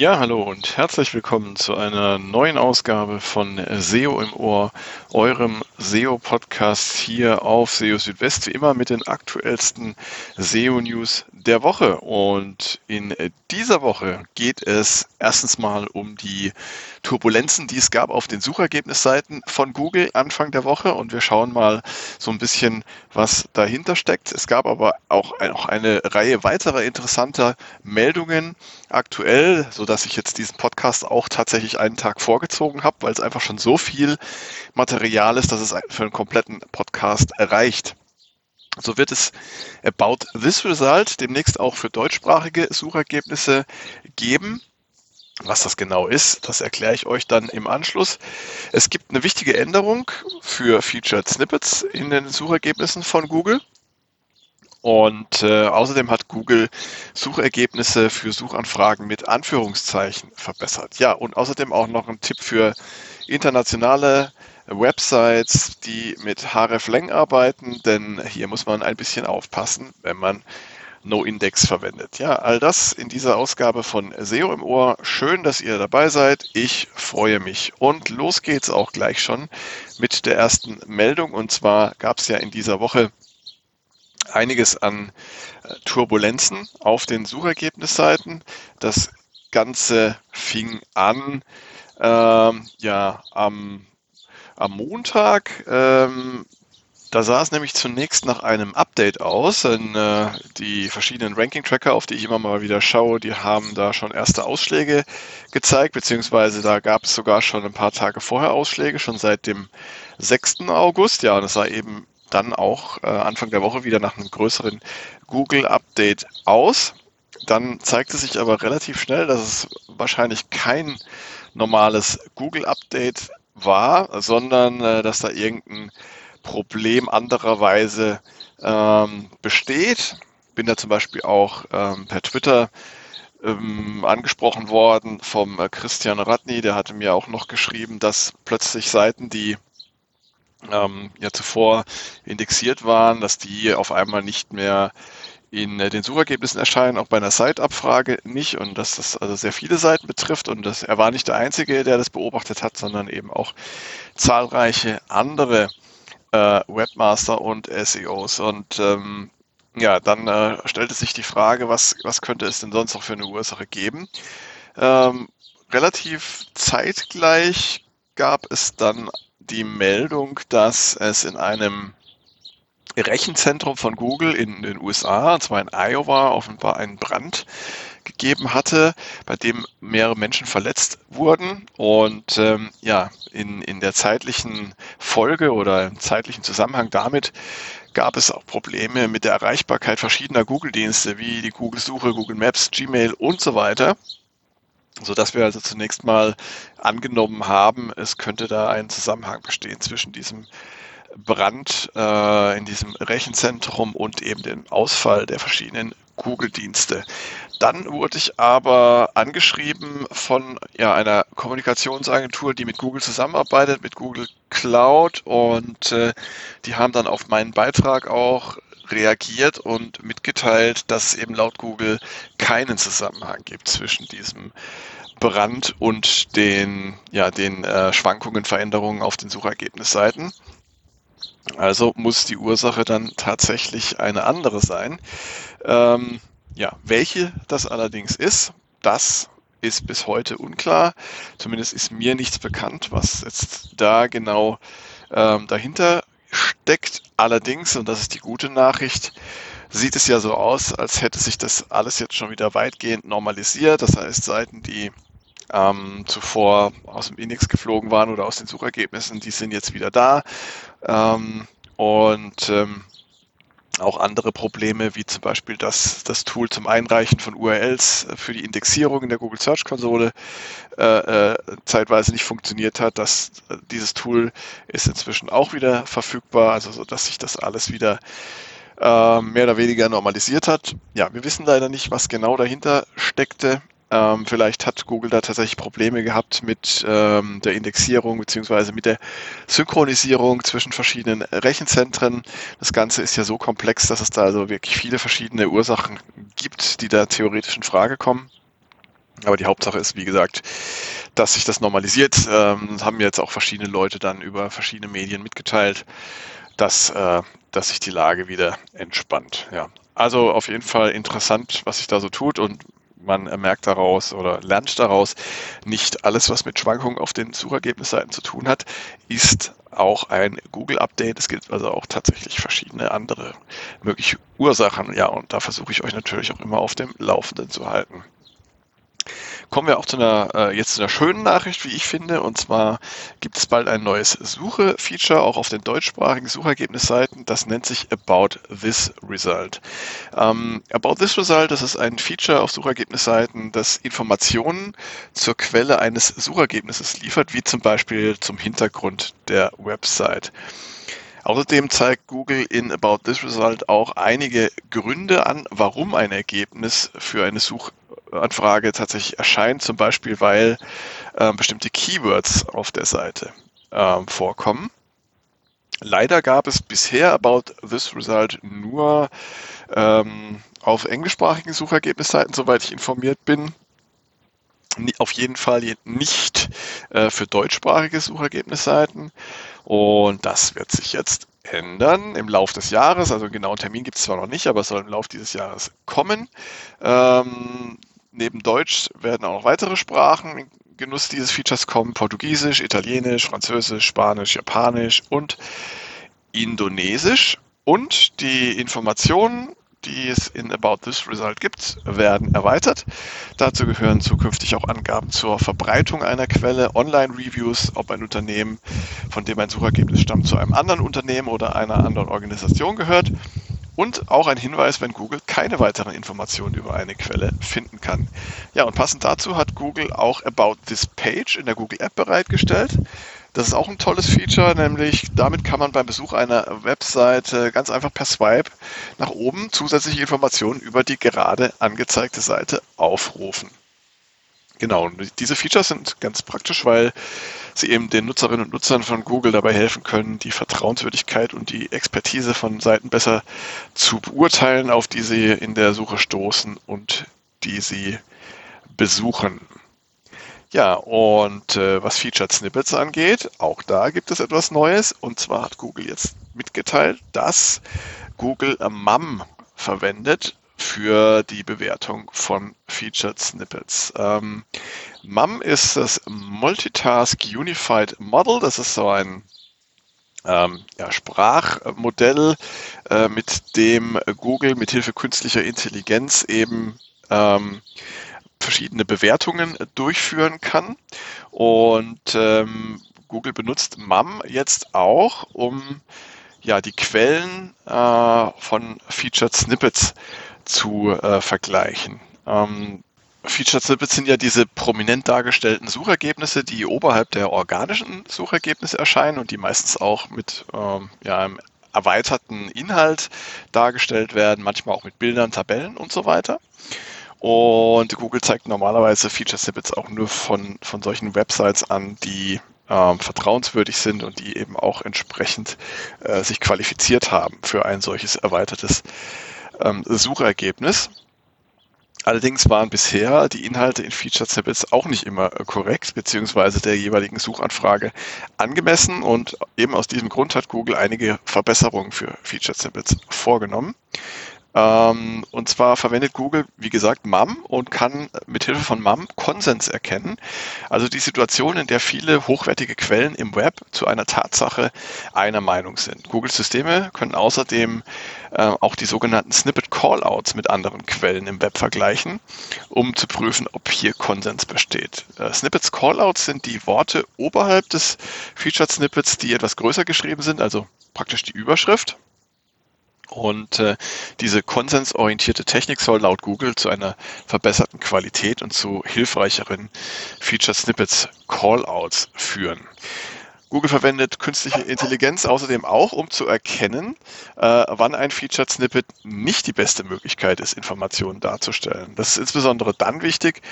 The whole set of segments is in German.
Ja, hallo und herzlich willkommen zu einer neuen Ausgabe von SEO im Ohr, eurem SEO-Podcast hier auf SEO Südwest, wie immer mit den aktuellsten SEO-News der Woche. Und in dieser Woche geht es erstens mal um die Turbulenzen, die es gab auf den Suchergebnisseiten von Google Anfang der Woche und wir schauen mal so ein bisschen, was dahinter steckt. Es gab aber auch eine Reihe weiterer interessanter Meldungen aktuell, so dass ich jetzt diesen Podcast auch tatsächlich einen Tag vorgezogen habe, weil es einfach schon so viel Material ist, dass es für einen kompletten Podcast erreicht. So wird es About This Result demnächst auch für deutschsprachige Suchergebnisse geben. Was das genau ist, das erkläre ich euch dann im Anschluss. Es gibt eine wichtige Änderung für Featured Snippets in den Suchergebnissen von Google. Und äh, außerdem hat Google Suchergebnisse für Suchanfragen mit Anführungszeichen verbessert. Ja, und außerdem auch noch ein Tipp für internationale Websites, die mit hreflang arbeiten, denn hier muss man ein bisschen aufpassen, wenn man No-Index verwendet. Ja, all das in dieser Ausgabe von SEO im Ohr. Schön, dass ihr dabei seid. Ich freue mich. Und los geht's auch gleich schon mit der ersten Meldung. Und zwar gab es ja in dieser Woche einiges an äh, Turbulenzen auf den Suchergebnisseiten. Das Ganze fing an ähm, ja am, am Montag. Ähm, da sah es nämlich zunächst nach einem Update aus. Denn, äh, die verschiedenen Ranking-Tracker, auf die ich immer mal wieder schaue, die haben da schon erste Ausschläge gezeigt, beziehungsweise da gab es sogar schon ein paar Tage vorher Ausschläge, schon seit dem 6. August. Ja, und es sah eben dann auch äh, Anfang der Woche wieder nach einem größeren Google-Update aus. Dann zeigte sich aber relativ schnell, dass es wahrscheinlich kein normales Google-Update war, sondern äh, dass da irgendein Problem andererweise ähm, besteht. Bin da zum Beispiel auch ähm, per Twitter ähm, angesprochen worden vom äh, Christian Radny, der hatte mir auch noch geschrieben, dass plötzlich Seiten, die ähm, ja zuvor indexiert waren, dass die auf einmal nicht mehr in äh, den Suchergebnissen erscheinen, auch bei einer Site-Abfrage nicht und dass das also sehr viele Seiten betrifft und das, er war nicht der Einzige, der das beobachtet hat, sondern eben auch zahlreiche andere äh, Webmaster und SEOs und ähm, ja, dann äh, stellte sich die Frage, was, was könnte es denn sonst noch für eine Ursache geben? Ähm, relativ zeitgleich gab es dann die Meldung, dass es in einem Rechenzentrum von Google in den USA, und zwar in Iowa, offenbar einen Brand gegeben hatte, bei dem mehrere Menschen verletzt wurden. Und ähm, ja, in, in der zeitlichen Folge oder im zeitlichen Zusammenhang damit gab es auch Probleme mit der Erreichbarkeit verschiedener Google-Dienste wie die Google-Suche, Google Maps, Gmail und so weiter so dass wir also zunächst mal angenommen haben, es könnte da ein Zusammenhang bestehen zwischen diesem Brand äh, in diesem Rechenzentrum und eben dem Ausfall der verschiedenen Google-Dienste. Dann wurde ich aber angeschrieben von ja, einer Kommunikationsagentur, die mit Google zusammenarbeitet, mit Google Cloud und äh, die haben dann auf meinen Beitrag auch reagiert und mitgeteilt, dass es eben laut Google keinen Zusammenhang gibt zwischen diesem Brand und den, ja, den äh, Schwankungen, Veränderungen auf den Suchergebnisseiten. Also muss die Ursache dann tatsächlich eine andere sein. Ähm, ja, welche das allerdings ist, das ist bis heute unklar. Zumindest ist mir nichts bekannt, was jetzt da genau ähm, dahinter steckt. Allerdings, und das ist die gute Nachricht, sieht es ja so aus, als hätte sich das alles jetzt schon wieder weitgehend normalisiert. Das heißt, Seiten, die ähm, zuvor aus dem Index geflogen waren oder aus den Suchergebnissen, die sind jetzt wieder da. Ähm, und ähm, auch andere Probleme, wie zum Beispiel das, das Tool zum Einreichen von URLs für die Indexierung in der Google Search Konsole äh, äh, zeitweise nicht funktioniert hat. Das, dieses Tool ist inzwischen auch wieder verfügbar, also so, dass sich das alles wieder äh, mehr oder weniger normalisiert hat. Ja, wir wissen leider nicht, was genau dahinter steckte. Ähm, vielleicht hat Google da tatsächlich Probleme gehabt mit ähm, der Indexierung beziehungsweise mit der Synchronisierung zwischen verschiedenen Rechenzentren. Das Ganze ist ja so komplex, dass es da also wirklich viele verschiedene Ursachen gibt, die da theoretisch in Frage kommen. Aber die Hauptsache ist, wie gesagt, dass sich das normalisiert. Ähm, haben jetzt auch verschiedene Leute dann über verschiedene Medien mitgeteilt, dass, äh, dass sich die Lage wieder entspannt. Ja. Also auf jeden Fall interessant, was sich da so tut und man merkt daraus oder lernt daraus, nicht alles, was mit Schwankungen auf den Suchergebnisseiten zu tun hat, ist auch ein Google-Update. Es gibt also auch tatsächlich verschiedene andere mögliche Ursachen. Ja, und da versuche ich euch natürlich auch immer auf dem Laufenden zu halten kommen wir auch zu einer, äh, jetzt zu einer schönen Nachricht, wie ich finde. Und zwar gibt es bald ein neues Suche-Feature, auch auf den deutschsprachigen Suchergebnisseiten. Das nennt sich About This Result. Ähm, About This Result, das ist ein Feature auf Suchergebnisseiten, das Informationen zur Quelle eines Suchergebnisses liefert, wie zum Beispiel zum Hintergrund der Website. Außerdem zeigt Google in About This Result auch einige Gründe an, warum ein Ergebnis für eine Such Anfrage tatsächlich erscheint, zum Beispiel weil äh, bestimmte Keywords auf der Seite äh, vorkommen. Leider gab es bisher About This Result nur ähm, auf englischsprachigen Suchergebnisseiten, soweit ich informiert bin. Auf jeden Fall nicht äh, für deutschsprachige Suchergebnisseiten. Und das wird sich jetzt ändern im Laufe des Jahres. Also einen genauen Termin gibt es zwar noch nicht, aber es soll im Laufe dieses Jahres kommen. Ähm, Neben Deutsch werden auch noch weitere Sprachen in Genuss dieses Features kommen. Portugiesisch, Italienisch, Französisch, Spanisch, Japanisch und Indonesisch. Und die Informationen, die es in About This Result gibt, werden erweitert. Dazu gehören zukünftig auch Angaben zur Verbreitung einer Quelle, Online-Reviews, ob ein Unternehmen, von dem ein Suchergebnis stammt, zu einem anderen Unternehmen oder einer anderen Organisation gehört und auch ein Hinweis, wenn Google keine weiteren Informationen über eine Quelle finden kann. Ja, und passend dazu hat Google auch About This Page in der Google App bereitgestellt. Das ist auch ein tolles Feature, nämlich damit kann man beim Besuch einer Webseite ganz einfach per Swipe nach oben zusätzliche Informationen über die gerade angezeigte Seite aufrufen. Genau, und diese Features sind ganz praktisch, weil sie eben den Nutzerinnen und Nutzern von Google dabei helfen können, die Vertrauenswürdigkeit und die Expertise von Seiten besser zu beurteilen, auf die sie in der Suche stoßen und die sie besuchen. Ja, und äh, was Featured Snippets angeht, auch da gibt es etwas Neues. Und zwar hat Google jetzt mitgeteilt, dass Google MAM verwendet für die Bewertung von Featured Snippets. Ähm, MUM ist das Multitask Unified Model. Das ist so ein ähm, ja, Sprachmodell, äh, mit dem Google mit Hilfe künstlicher Intelligenz eben ähm, verschiedene Bewertungen durchführen kann. Und ähm, Google benutzt MUM jetzt auch, um ja, die Quellen äh, von Featured Snippets zu äh, vergleichen. Ähm, Featured Snippets sind ja diese prominent dargestellten Suchergebnisse, die oberhalb der organischen Suchergebnisse erscheinen und die meistens auch mit ähm, ja, einem erweiterten Inhalt dargestellt werden, manchmal auch mit Bildern, Tabellen und so weiter. Und Google zeigt normalerweise Feature Snippets auch nur von, von solchen Websites an, die ähm, vertrauenswürdig sind und die eben auch entsprechend äh, sich qualifiziert haben für ein solches erweitertes ähm, Suchergebnis. Allerdings waren bisher die Inhalte in Featured Snippets auch nicht immer äh, korrekt, beziehungsweise der jeweiligen Suchanfrage angemessen und eben aus diesem Grund hat Google einige Verbesserungen für Featured Snippets vorgenommen. Ähm, und zwar verwendet Google, wie gesagt, MAM und kann mithilfe von MAM Konsens erkennen. Also die Situation, in der viele hochwertige Quellen im Web zu einer Tatsache einer Meinung sind. Googles Systeme können außerdem äh, auch die sogenannten Snippet Callouts mit anderen Quellen im Web vergleichen, um zu prüfen, ob hier Konsens besteht. Äh, Snippets Callouts sind die Worte oberhalb des Featured Snippets, die etwas größer geschrieben sind, also praktisch die Überschrift. Und äh, diese konsensorientierte Technik soll laut Google zu einer verbesserten Qualität und zu hilfreicheren Feature Snippets Callouts führen. Google verwendet künstliche Intelligenz außerdem auch, um zu erkennen, äh, wann ein Featured Snippet nicht die beste Möglichkeit ist, Informationen darzustellen. Das ist insbesondere dann wichtig,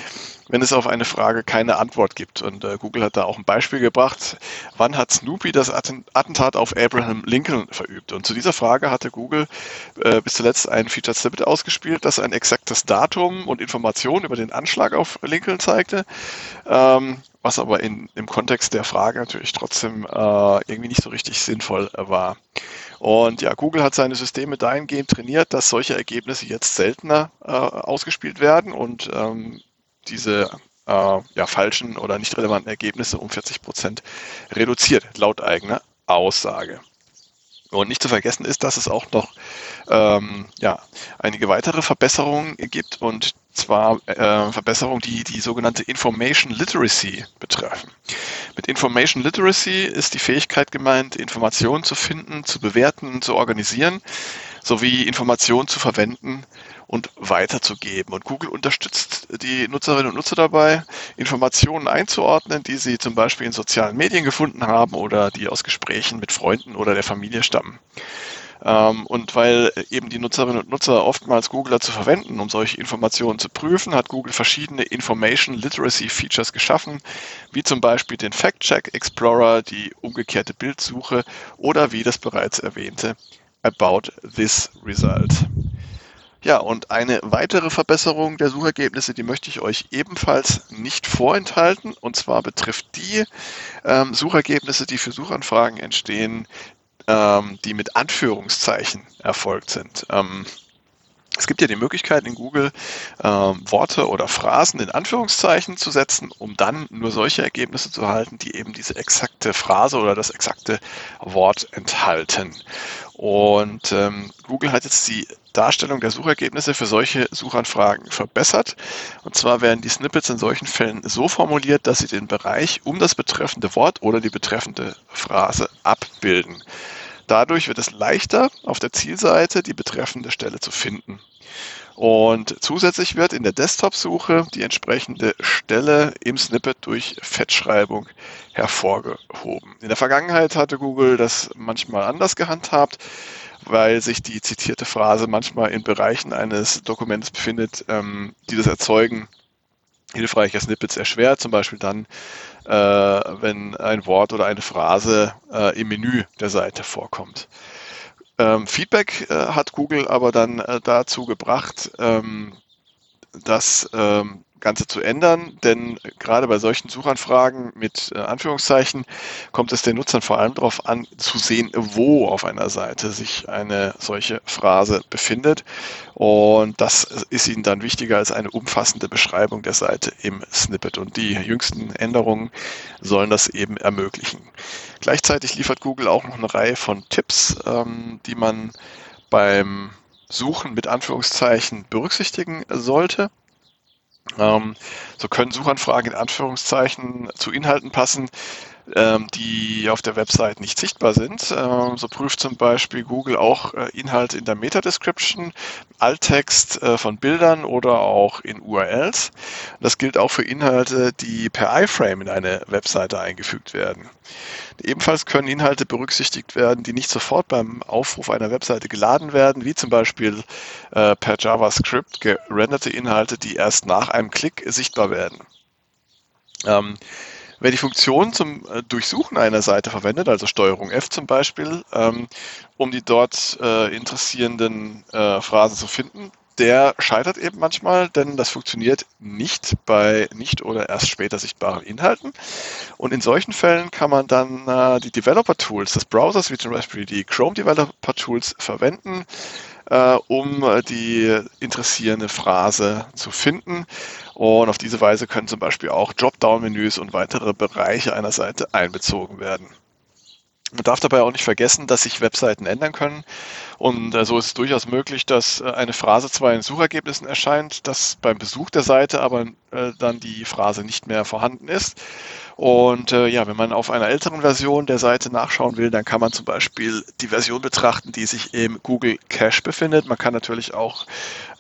wenn es auf eine Frage keine Antwort gibt. Und äh, Google hat da auch ein Beispiel gebracht. Wann hat Snoopy das Attentat auf Abraham Lincoln verübt? Und zu dieser Frage hatte Google äh, bis zuletzt ein Featured Snippet ausgespielt, das ein exaktes Datum und Informationen über den Anschlag auf Lincoln zeigte. Ähm, was aber in, im Kontext der Frage natürlich trotzdem äh, irgendwie nicht so richtig sinnvoll äh, war. Und ja, Google hat seine Systeme dahingehend trainiert, dass solche Ergebnisse jetzt seltener äh, ausgespielt werden und ähm, diese äh, ja, falschen oder nicht relevanten Ergebnisse um 40 Prozent reduziert, laut eigener Aussage. Und nicht zu vergessen ist, dass es auch noch ähm, ja, einige weitere Verbesserungen gibt und zwar äh, Verbesserungen, die die sogenannte Information Literacy betreffen. Mit Information Literacy ist die Fähigkeit gemeint, Informationen zu finden, zu bewerten, zu organisieren, sowie Informationen zu verwenden und weiterzugeben. Und Google unterstützt die Nutzerinnen und Nutzer dabei, Informationen einzuordnen, die sie zum Beispiel in sozialen Medien gefunden haben oder die aus Gesprächen mit Freunden oder der Familie stammen. Ähm, und weil eben die Nutzerinnen und Nutzer oftmals Google dazu verwenden, um solche Informationen zu prüfen, hat Google verschiedene Information Literacy Features geschaffen, wie zum Beispiel den Fact Check Explorer, die umgekehrte Bildsuche oder wie das bereits erwähnte About This Result. Ja, und eine weitere Verbesserung der Suchergebnisse, die möchte ich euch ebenfalls nicht vorenthalten. Und zwar betrifft die ähm, Suchergebnisse, die für Suchanfragen entstehen, ähm, die mit Anführungszeichen erfolgt sind. Ähm, es gibt ja die Möglichkeit in Google ähm, Worte oder Phrasen in Anführungszeichen zu setzen, um dann nur solche Ergebnisse zu erhalten, die eben diese exakte Phrase oder das exakte Wort enthalten. Und ähm, Google hat jetzt die Darstellung der Suchergebnisse für solche Suchanfragen verbessert. Und zwar werden die Snippets in solchen Fällen so formuliert, dass sie den Bereich um das betreffende Wort oder die betreffende Phrase abbilden. Dadurch wird es leichter, auf der Zielseite die betreffende Stelle zu finden. Und zusätzlich wird in der Desktop-Suche die entsprechende Stelle im Snippet durch Fettschreibung hervorgehoben. In der Vergangenheit hatte Google das manchmal anders gehandhabt, weil sich die zitierte Phrase manchmal in Bereichen eines Dokuments befindet, ähm, die das Erzeugen hilfreicher Snippets erschwert, zum Beispiel dann, äh, wenn ein Wort oder eine Phrase äh, im Menü der Seite vorkommt. Ähm, Feedback äh, hat Google aber dann äh, dazu gebracht, ähm, das ähm, Ganze zu ändern, denn gerade bei solchen Suchanfragen mit äh, Anführungszeichen kommt es den Nutzern vor allem darauf an, zu sehen, wo auf einer Seite sich eine solche Phrase befindet. Und das ist ihnen dann wichtiger als eine umfassende Beschreibung der Seite im Snippet. Und die jüngsten Änderungen sollen das eben ermöglichen. Gleichzeitig liefert Google auch noch eine Reihe von Tipps, ähm, die man beim Suchen mit Anführungszeichen berücksichtigen sollte. Ähm, so können Suchanfragen in Anführungszeichen zu Inhalten passen, die auf der Website nicht sichtbar sind. Ähm, so prüft zum Beispiel Google auch äh, Inhalte in der Meta-Description, Alttext äh, von Bildern oder auch in URLs. Das gilt auch für Inhalte, die per iFrame in eine Webseite eingefügt werden. Ebenfalls können Inhalte berücksichtigt werden, die nicht sofort beim Aufruf einer Webseite geladen werden, wie zum Beispiel äh, per JavaScript gerenderte Inhalte, die erst nach einem Klick sichtbar werden. Wer die Funktion zum äh, Durchsuchen einer Seite verwendet, also Steuerung F zum Beispiel, ähm, um die dort äh, interessierenden äh, Phrasen zu finden, der scheitert eben manchmal, denn das funktioniert nicht bei nicht oder erst später sichtbaren Inhalten. Und in solchen Fällen kann man dann äh, die Developer Tools des Browsers, wie zum Beispiel die Chrome Developer Tools, verwenden, äh, um die interessierende Phrase zu finden. Und auf diese Weise können zum Beispiel auch Dropdown-Menüs und weitere Bereiche einer Seite einbezogen werden. Man darf dabei auch nicht vergessen, dass sich Webseiten ändern können. Und äh, so ist es durchaus möglich, dass äh, eine Phrase zwar in Suchergebnissen erscheint, dass beim Besuch der Seite aber äh, dann die Phrase nicht mehr vorhanden ist. Und äh, ja, wenn man auf einer älteren Version der Seite nachschauen will, dann kann man zum Beispiel die Version betrachten, die sich im Google Cache befindet. Man kann natürlich auch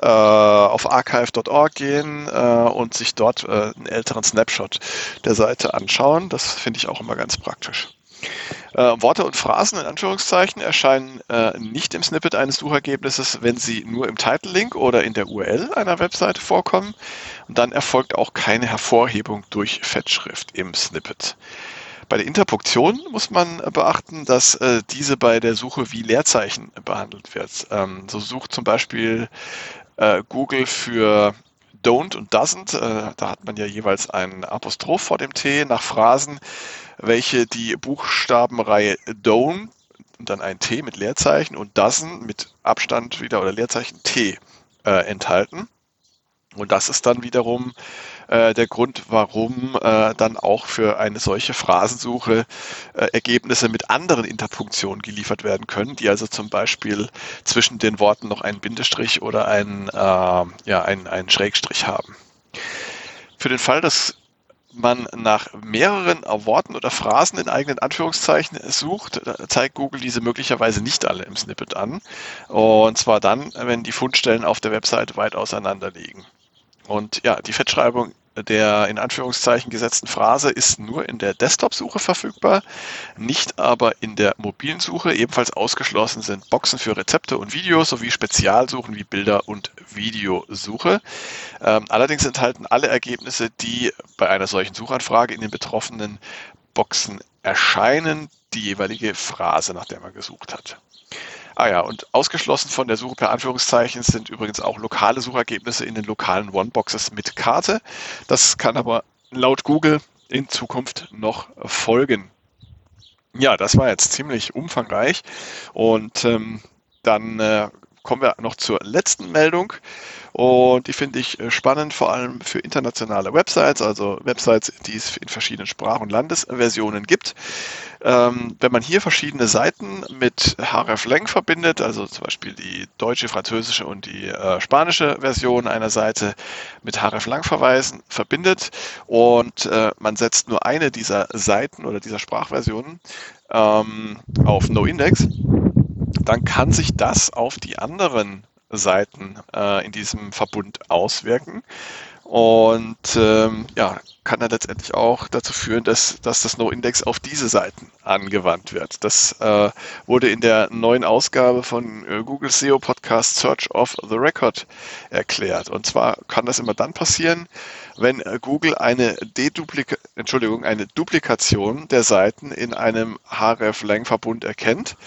auf archive.org gehen und sich dort einen älteren Snapshot der Seite anschauen. Das finde ich auch immer ganz praktisch. Äh, Worte und Phrasen in Anführungszeichen erscheinen äh, nicht im Snippet eines Suchergebnisses, wenn sie nur im Title-Link oder in der URL einer Webseite vorkommen. Und dann erfolgt auch keine Hervorhebung durch Fettschrift im Snippet. Bei der Interpunktion muss man beachten, dass äh, diese bei der Suche wie Leerzeichen behandelt wird. Ähm, so sucht zum Beispiel äh, Google für don't und doesn't, äh, da hat man ja jeweils ein Apostroph vor dem T nach Phrasen, welche die Buchstabenreihe don't und dann ein T mit Leerzeichen und doesn't mit Abstand wieder oder Leerzeichen T äh, enthalten. Und das ist dann wiederum äh, der Grund, warum äh, dann auch für eine solche Phrasensuche äh, Ergebnisse mit anderen Interpunktionen geliefert werden können, die also zum Beispiel zwischen den Worten noch einen Bindestrich oder einen, äh, ja, einen, einen Schrägstrich haben. Für den Fall, dass man nach mehreren Worten oder Phrasen in eigenen Anführungszeichen sucht, zeigt Google diese möglicherweise nicht alle im Snippet an. Und zwar dann, wenn die Fundstellen auf der Website weit auseinander liegen. Und ja, die Fettschreibung der in Anführungszeichen gesetzten Phrase ist nur in der Desktop-Suche verfügbar, nicht aber in der mobilen Suche. Ebenfalls ausgeschlossen sind Boxen für Rezepte und Videos sowie Spezialsuchen wie Bilder und Videosuche. Ähm, allerdings enthalten alle Ergebnisse, die bei einer solchen Suchanfrage in den betroffenen Boxen erscheinen, die jeweilige Phrase, nach der man gesucht hat. Ah ja, und ausgeschlossen von der Suche per Anführungszeichen sind übrigens auch lokale Suchergebnisse in den lokalen One-Boxes mit Karte. Das kann aber laut Google in Zukunft noch folgen. Ja, das war jetzt ziemlich umfangreich und ähm, dann äh, kommen wir noch zur letzten Meldung. Und die finde ich äh, spannend, vor allem für internationale Websites, also Websites, die es in verschiedenen Sprach- und Landesversionen gibt. Ähm, wenn man hier verschiedene Seiten mit hreflang verbindet, also zum Beispiel die deutsche, französische und die äh, spanische Version einer Seite mit hreflang-Verweisen verbindet und äh, man setzt nur eine dieser Seiten oder dieser Sprachversionen ähm, auf NoIndex, dann kann sich das auf die anderen Seiten äh, in diesem Verbund auswirken. Und ähm, ja, kann dann letztendlich auch dazu führen, dass, dass das No-Index auf diese Seiten angewandt wird. Das äh, wurde in der neuen Ausgabe von äh, Google SEO Podcast Search of the Record erklärt. Und zwar kann das immer dann passieren, wenn äh, Google eine Deduplika Entschuldigung, eine Duplikation der Seiten in einem href-lang-Verbund erkennt.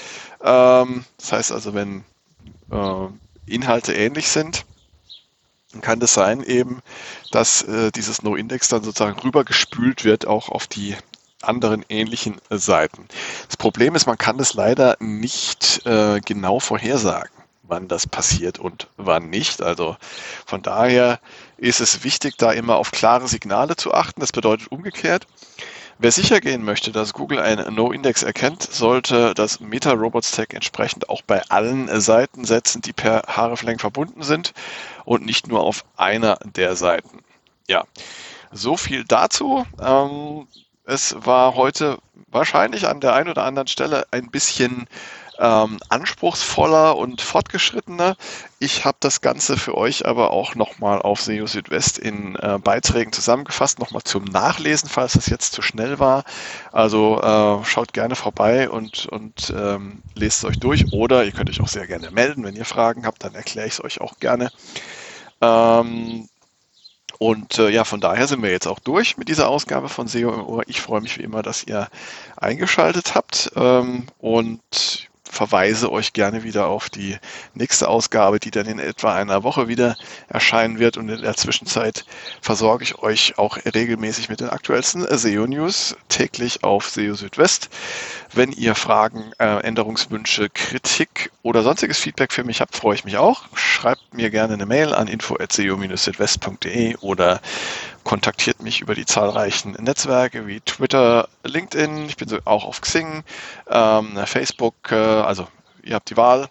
Ähm, das heißt also, wenn äh, Inhalte ähnlich sind, kann das sein eben, dass äh, dieses No-Index dann sozusagen rübergespült wird auch auf die anderen ähnlichen äh, Seiten. Das Problem ist, man kann das leider nicht äh, genau vorhersagen, wann das passiert und wann nicht. Also von daher ist es wichtig, da immer auf klare Signale zu achten. Das bedeutet umgekehrt, Wer sicher gehen möchte, dass Google ein No-Index erkennt, sollte das Meta-Robots-Tag entsprechend auch bei allen Seiten setzen, die per hreflang verbunden sind und nicht nur auf einer der Seiten. Ja, so viel dazu. Ähm, es war heute wahrscheinlich an der einen oder anderen Stelle ein bisschen ähm, anspruchsvoller und fortgeschrittener. Ich habe das Ganze für euch aber auch nochmal auf SEO Südwest in äh, Beiträgen zusammengefasst, nochmal zum Nachlesen, falls es jetzt zu schnell war. Also äh, schaut gerne vorbei und, und ähm, lest es euch durch oder ihr könnt euch auch sehr gerne melden, wenn ihr Fragen habt, dann erkläre ich es euch auch gerne. Ähm, und äh, ja, von daher sind wir jetzt auch durch mit dieser Ausgabe von SEO im Ohr. Ich freue mich wie immer, dass ihr eingeschaltet habt ähm, und verweise euch gerne wieder auf die nächste Ausgabe, die dann in etwa einer Woche wieder erscheinen wird. Und in der Zwischenzeit versorge ich euch auch regelmäßig mit den aktuellsten SEO-News täglich auf SEO Südwest. Wenn ihr Fragen, äh, Änderungswünsche, Kritik oder sonstiges Feedback für mich habt, freue ich mich auch. Schreibt mir gerne eine Mail an info.seo-südwest.de oder kontaktiert mich über die zahlreichen Netzwerke wie Twitter, LinkedIn, ich bin so auch auf Xing, ähm, Facebook, äh, also ihr habt die Wahl,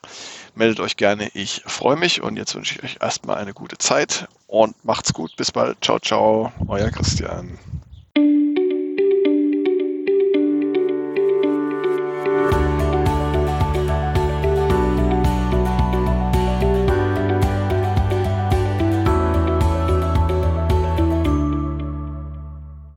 meldet euch gerne, ich freue mich und jetzt wünsche ich euch erstmal eine gute Zeit und macht's gut, bis bald, ciao, ciao, euer Christian.